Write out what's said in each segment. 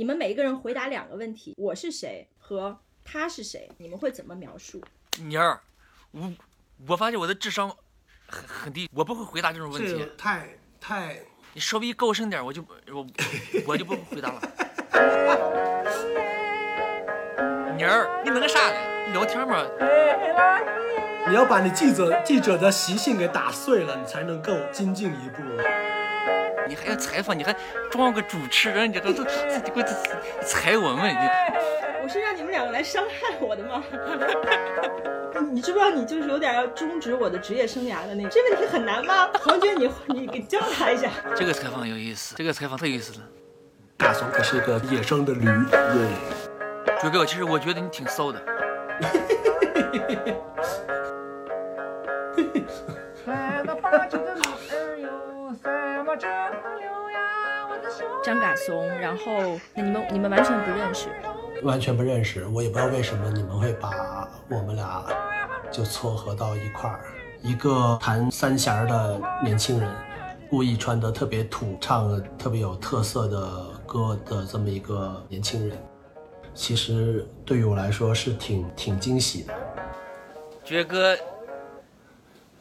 你们每一个人回答两个问题：我是谁和他是谁？你们会怎么描述？妮儿，我我发现我的智商很很低，我不会回答这种问题。太太，你稍微高声点，我就我我就不回答了。妮儿，你弄个啥呢？聊天嘛。你要把你记者记者的习性给打碎了，你才能够精进一步。你还要采访，你还装个主持人，你这都都你给我踩我们！你我是让你们两个来伤害我的吗？你知不知道你就是有点要终止我的职业生涯的那个？这问题很难吗？黄觉，你你给教他一下。这个采访有意思，这个采访太有意思了。大怂可是一个野生的驴，对。朱哥，其实我觉得你挺骚的。张嘎怂，然后那你们你们完全不认识，完全不认识，我也不知道为什么你们会把我们俩就撮合到一块儿。一个弹三弦的年轻人，故意穿得特别土，唱特别有特色的歌的这么一个年轻人，其实对于我来说是挺挺惊喜的。爵哥，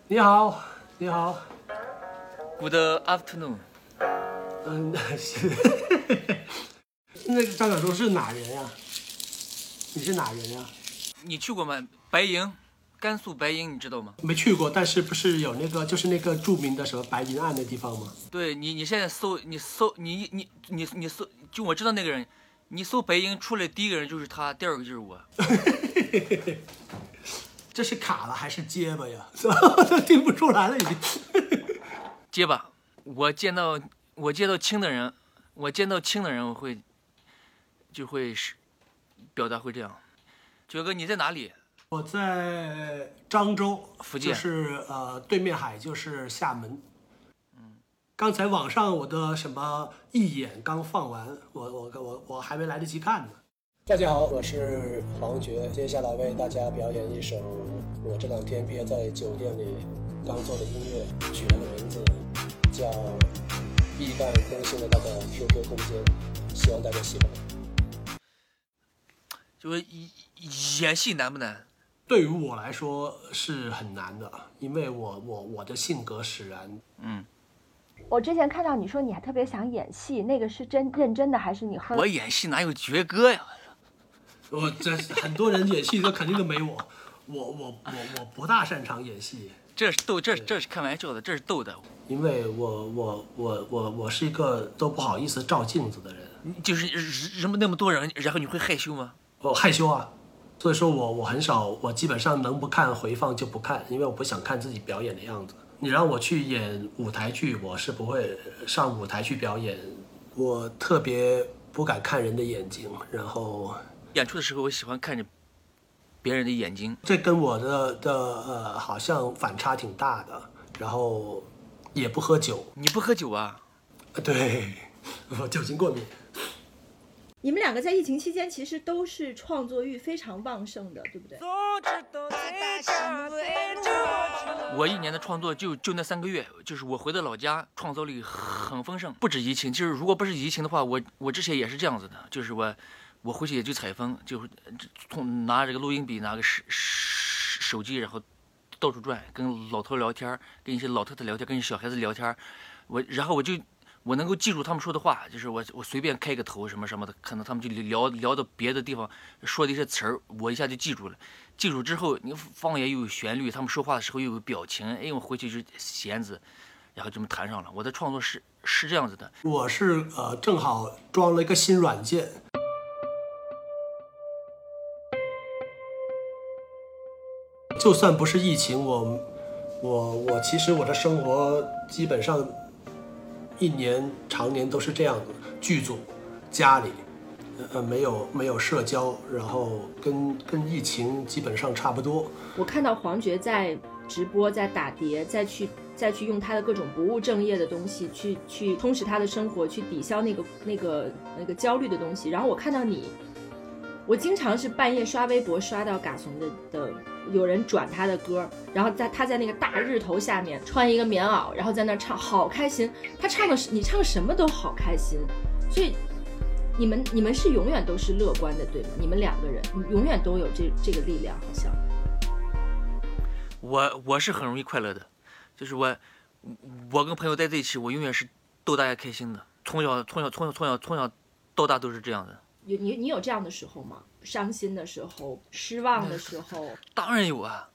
你好，你好，Good afternoon。嗯，是。那个张小松是哪人呀？你是哪人呀？你去过吗？白银，甘肃白银，你知道吗？没去过，但是不是有那个就是那个著名的什么白银案的地方吗？对你，你现在搜，你搜，你你你你搜，就我知道那个人，你搜白银出来第一个人就是他，第二个就是我。这是卡了还是结巴呀？都听不出来了，已经。结巴，我见到。我见到轻的人，我见到轻的人，我会就会是表达会这样。九哥，你在哪里？我在漳州，福建，就是呃对面海就是厦门。嗯，刚才网上我的什么一眼刚放完，我我我我还没来得及看呢。大家好，我是黄觉，接下来为大家表演一首我这两天憋在酒店里刚做的音乐，取了个名字叫。必干更新了他的 QQ 空间，希望大家喜欢。就是演戏难不难？对于我来说是很难的，因为我我我的性格使然。嗯。我之前看到你说你还特别想演戏，那个是真认真的还是你？我演戏哪有绝歌呀？我这很多人演戏都肯定都没我，我我我我不大擅长演戏。这是逗，这这是开玩笑的，这是逗的。因为我我我我我是一个都不好意思照镜子的人，就是人那么多人，然后你会害羞吗？我害羞啊，所以说我我很少，我基本上能不看回放就不看，因为我不想看自己表演的样子。你让我去演舞台剧，我是不会上舞台去表演，我特别不敢看人的眼睛，然后演出的时候我喜欢看着别人的眼睛，这跟我的的呃好像反差挺大的，然后。也不喝酒，你不喝酒啊？对，我酒精过敏。你们两个在疫情期间其实都是创作欲非常旺盛的，对不对？我一年的创作就就那三个月，就是我回到老家，创作力很丰盛。不止疫情，就是如果不是疫情的话，我我之前也是这样子的，就是我我回去也就采风，就从拿这个录音笔，拿个手手机，然后。到处转，跟老头聊天，跟一些老太太聊天，跟小孩子聊天，我然后我就我能够记住他们说的话，就是我我随便开个头什么什么的，可能他们就聊聊到别的地方说的一些词儿，我一下就记住了。记住之后，你方言又有旋律，他们说话的时候又有表情，哎，我回去就弦子，然后这么弹上了。我的创作是是这样子的。我是呃正好装了一个新软件。就算不是疫情，我，我我其实我的生活基本上一年常年都是这样的，剧组、家里，呃没有没有社交，然后跟跟疫情基本上差不多。我看到黄觉在直播，在打碟，再去再去用他的各种不务正业的东西去去充实他的生活，去抵消那个那个那个焦虑的东西。然后我看到你。我经常是半夜刷微博刷到嘎怂的的，有人转他的歌，然后在他在那个大日头下面穿一个棉袄，然后在那唱，好开心。他唱的是你唱什么都好开心，所以你们你们是永远都是乐观的，对吗？你们两个人永远都有这这个力量，好像。我我是很容易快乐的，就是我我跟朋友待在一起，我永远是逗大家开心的。从小从小从小从小从小到大都是这样的。有你你有这样的时候吗？伤心的时候，失望的时候。当然有啊！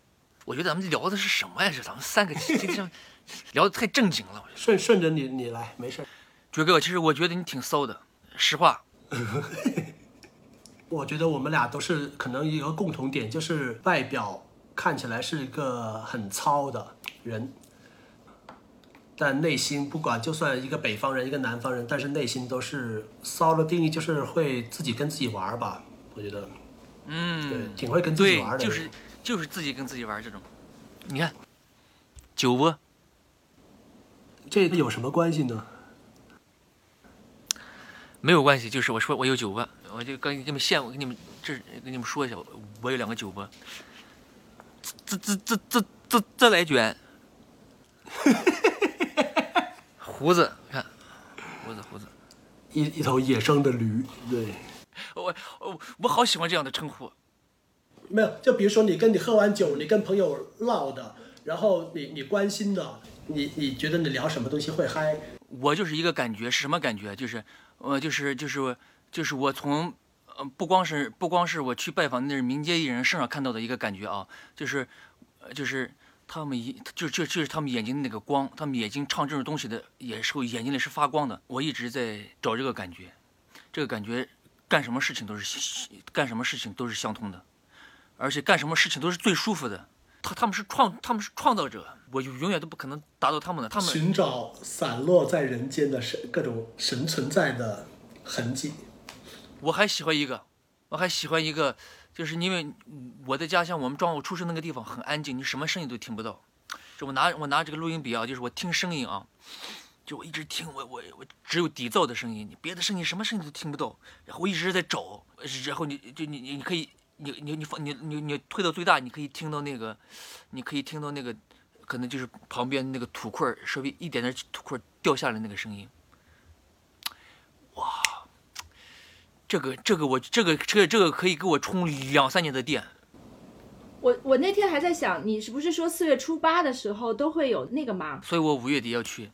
我觉得咱们聊的是什么呀？这咱们三个今天 聊的太正经了。顺顺着你你来，没事。爵哥，其实我觉得你挺骚的，实话。我觉得我们俩都是可能有个共同点，就是外表。看起来是一个很糙的人，但内心不管，就算一个北方人，一个南方人，但是内心都是骚的定义，就是会自己跟自己玩吧。我觉得，嗯，对，挺会跟自己玩的。就是就是自己跟自己玩这种。你看，酒窝，这有什么关系呢？没有关系，就是我说我有酒窝，我就跟你们现，我跟你们这跟你们说一下，我有两个酒窝。这这这这这这来卷，胡子看，胡子胡子，一一头野生的驴，对，我我我好喜欢这样的称呼。没有，就比如说你跟你喝完酒，你跟朋友唠的，然后你你关心的，你你觉得你聊什么东西会嗨？我就是一个感觉，是什么感觉？就是呃，就是就是就是我从。呃，不光是不光是我去拜访那民间艺人身上看到的一个感觉啊，就是，就是他们一就就就是他们眼睛那个光，他们眼睛唱这种东西的也是眼睛里是发光的。我一直在找这个感觉，这个感觉干什么事情都是干什么事情都是相通的，而且干什么事情都是最舒服的。他他们是创他们是创造者，我永远都不可能达到他们的。他们寻找散落在人间的神各种神存在的痕迹。我还喜欢一个，我还喜欢一个，就是因为我的家乡，我们庄我出生那个地方很安静，你什么声音都听不到。就我拿我拿这个录音笔啊，就是我听声音啊，就我一直听，我我我只有底噪的声音，你别的声音什么声音都听不到。然后我一直在找，然后你就你你你可以你你你放你你你推到最大，你可以听到那个，你可以听到那个，可能就是旁边那个土块稍微一点点土块掉下来那个声音。哇！这个这个我这个这个这个可以给我充两三年的电。我我那天还在想，你是不是说四月初八的时候都会有那个吗？所以我五月底要去，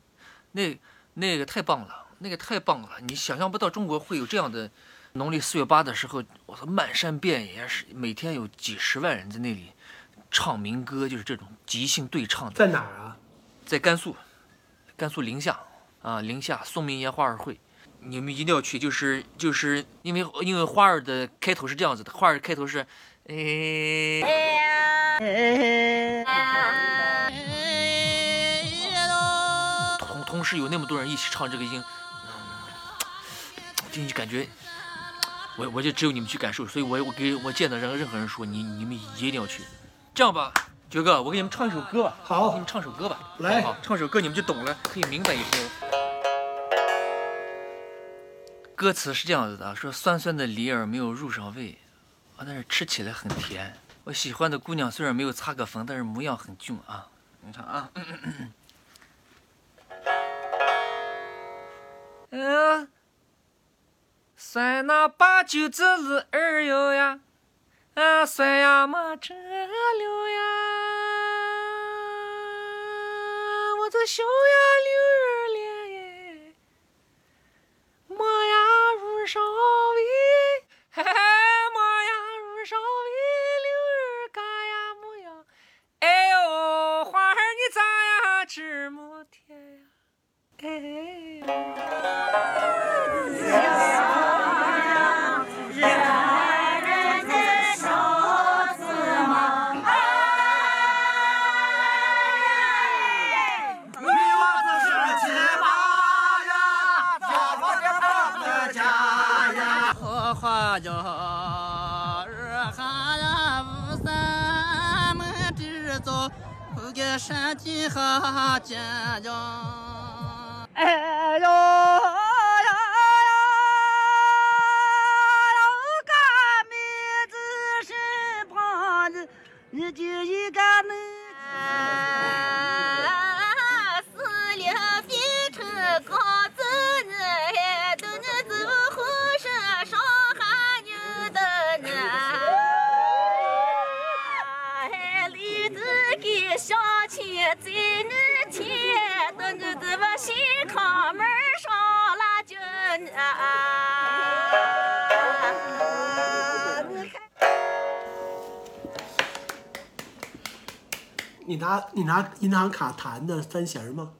那那个太棒了，那个太棒了，你想象不到中国会有这样的农历四月八的时候，我操漫山遍野是每天有几十万人在那里唱民歌，就是这种即兴对唱的。在哪儿啊？在甘肃，甘肃临夏啊，临夏宋明烟花儿会。你们一定要去，就是就是因为因为花儿的开头是这样子的，花儿开头是，哎，同同时有那么多人一起唱这个音，就你感觉，我我就只有你们去感受，所以我我给我见到任任何人说，你你们一定要去。这样吧，爵哥，我给你们唱一首歌吧，好，给你们唱首歌吧，来，好，唱首歌你们就懂了，可以明白以后。歌词是这样子的，说酸酸的梨儿没有入上味，啊，但是吃起来很甜。我喜欢的姑娘虽然没有擦个粉，但是模样很俊啊。你看啊，嗯，酸那八九子梨儿哟呀，啊，酸呀没辙了呀，我这小呀梨山地和尖叫，哎呦呀呀！干妹子身旁，你就一个你拿你拿银行卡弹的三弦吗？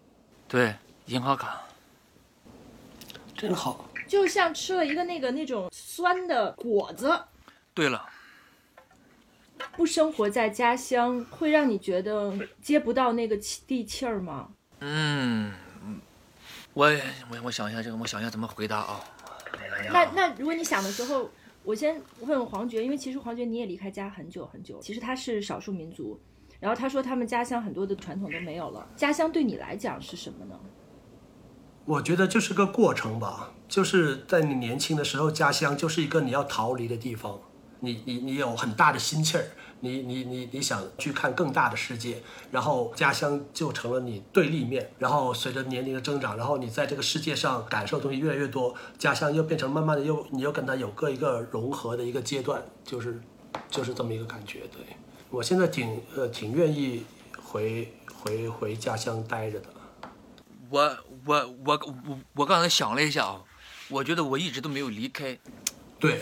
对，银行卡。真好。就像吃了一个那个那种酸的果子。对了，不生活在家乡，会让你觉得接不到那个气地气儿吗？嗯，我我我想一下这个，我想一下怎么回答啊。那那如果你想的时候，我先问问黄觉，因为其实黄觉你也离开家很久很久，其实他是少数民族，然后他说他们家乡很多的传统都没有了，家乡对你来讲是什么呢？我觉得就是个过程吧，就是在你年轻的时候，家乡就是一个你要逃离的地方，你你你有很大的心气儿，你你你你想去看更大的世界，然后家乡就成了你对立面，然后随着年龄的增长，然后你在这个世界上感受东西越来越多，家乡又变成慢慢的又你又跟它有个一个融合的一个阶段，就是就是这么一个感觉。对我现在挺呃挺愿意回回回家乡待着的。我我我我我刚才想了一下啊，我觉得我一直都没有离开。对，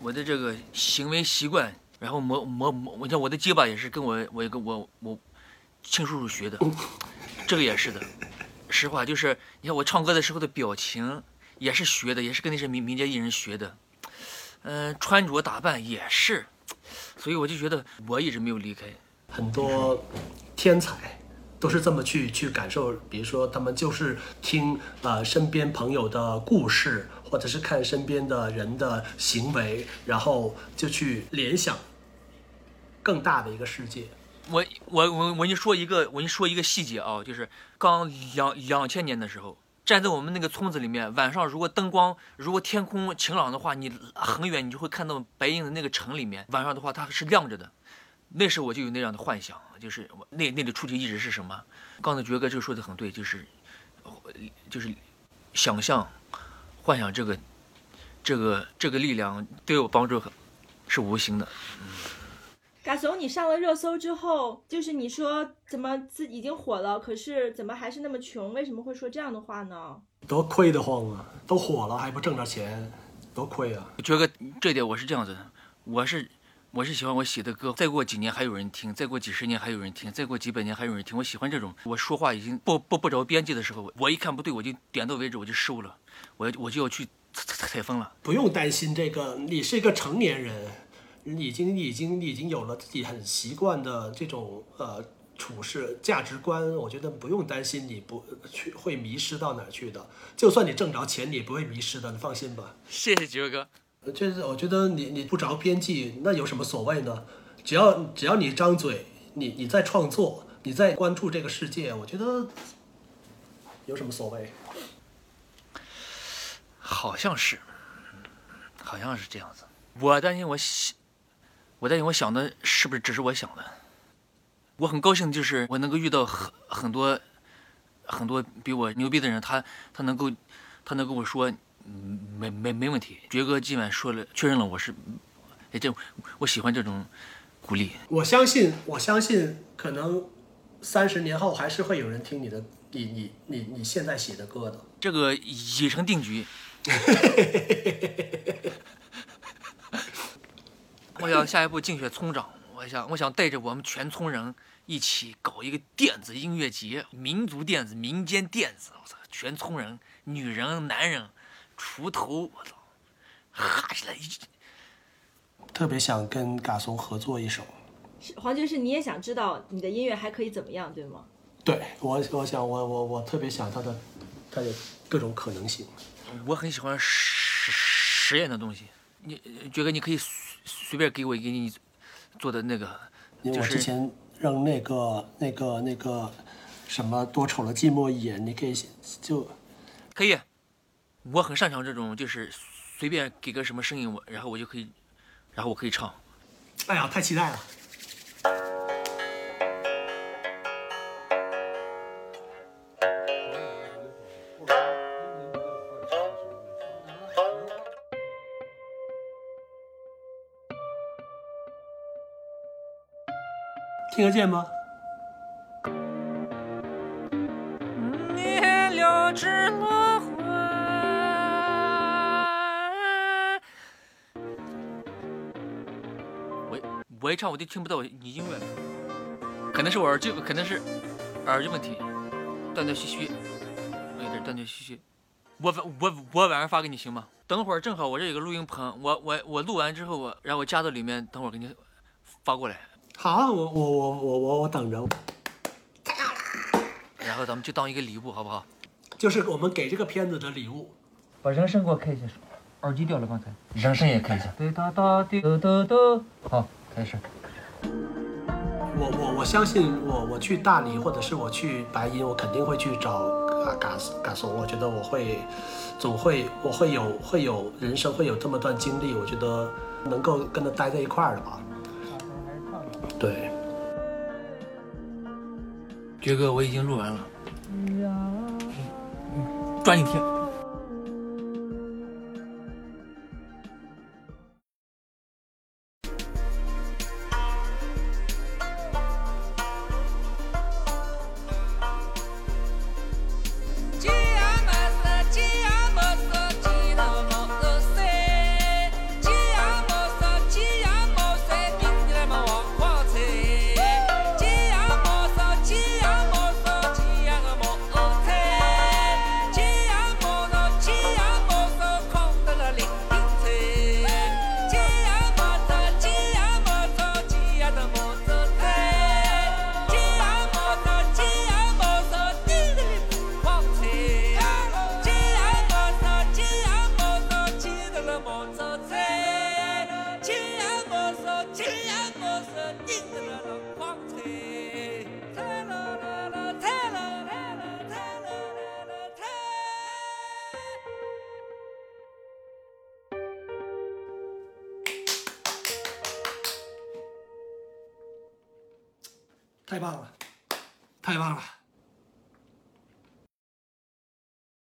我的这个行为习惯，然后磨磨磨，你看我的结巴也是跟我我一个我我亲叔叔学的，这个也是的。实话就是，你看我唱歌的时候的表情也是学的，也是跟那些民民间艺人学的。嗯，穿着打扮也是，所以我就觉得我一直没有离开。很多天才。都是这么去去感受，比如说他们就是听呃身边朋友的故事，或者是看身边的人的行为，然后就去联想更大的一个世界。我我我我跟你说一个，我跟你说一个细节啊，就是刚两两千年的时候，站在我们那个村子里面，晚上如果灯光如果天空晴朗的话，你很远你就会看到白银的那个城里面，晚上的话它是亮着的。那时我就有那样的幻想，就是那那里出去一直是什么？刚才爵哥就说的很对，就是，就是想象、幻想这个、这个、这个力量对我帮助很是无形的。嗯嘎怂，你上了热搜之后，就是你说怎么自已经火了，可是怎么还是那么穷？为什么会说这样的话呢？多亏得慌啊！都火了还不挣点钱，多亏啊！觉哥，这点我是这样子的，我是。我是喜欢我写的歌，再过几年还有人听，再过几十年还有人听，再过几百年还有人听。我喜欢这种，我说话已经不不不着边际的时候，我一看不对，我就点到为止，我就收了，我我就要去采采风了。不用担心这个，你是一个成年人，已经已经已经有了自己很习惯的这种呃处事价值观，我觉得不用担心你不去会迷失到哪去的。就算你挣着钱，你也不会迷失的，你放心吧。谢谢吉哥。就是我觉得你你不着边际，那有什么所谓呢？只要只要你张嘴，你你在创作，你在关注这个世界，我觉得有什么所谓？好像是，好像是这样子。我担心我想，我在想我想的是不是只是我想的？我很高兴，就是我能够遇到很很多很多比我牛逼的人，他他能够他能跟我说。没没没问题，爵哥今晚说了，确认了我是，哎，这我喜欢这种鼓励。我相信，我相信，可能三十年后还是会有人听你的，你你你你现在写的歌的。这个已成定局。我想下一步竞选村长，我想我想带着我们全村人一起搞一个电子音乐节，民族电子、民间电子，我操，全村人，女人、男人。锄头，我操，哈起来一，特别想跟嘎松合作一首。黄爵士，你也想知道你的音乐还可以怎么样，对吗？对我，我想，我我我特别想他的，他的各种可能性。我很喜欢实实验的东西。你觉得你可以随随便给我一个你做的那个，就是我之前让那个那个那个什么多瞅了寂寞一眼，你可以就，可以。我很擅长这种，就是随便给个什么声音，我然后我就可以，然后我可以唱。哎呀，太期待了！听得见吗？我一唱我就听不到你音乐了，可能是我耳机，可能是耳机问题，断断续续，我有点断断续续。我我我晚上发给你行吗？等会儿正好我这有个录音棚，我我我录完之后我，然后我加到里面，等会儿给你发过来。好，我我我我我我等着。然后咱们就当一个礼物，好不好？就是我们给这个片子的礼物。把人声给我开一下，耳机掉了刚才。人声也开一下。对哒哒滴哒哒哒。好，开始。我我我相信我我去大理或者是我去白银，我肯定会去找嘎嘎嘎怂。我觉得我会总会我会有会有人生会有这么段经历，我觉得能够跟他待在一块儿的吧。对。爵哥，我已经录完了。抓紧听。太棒了，太棒了。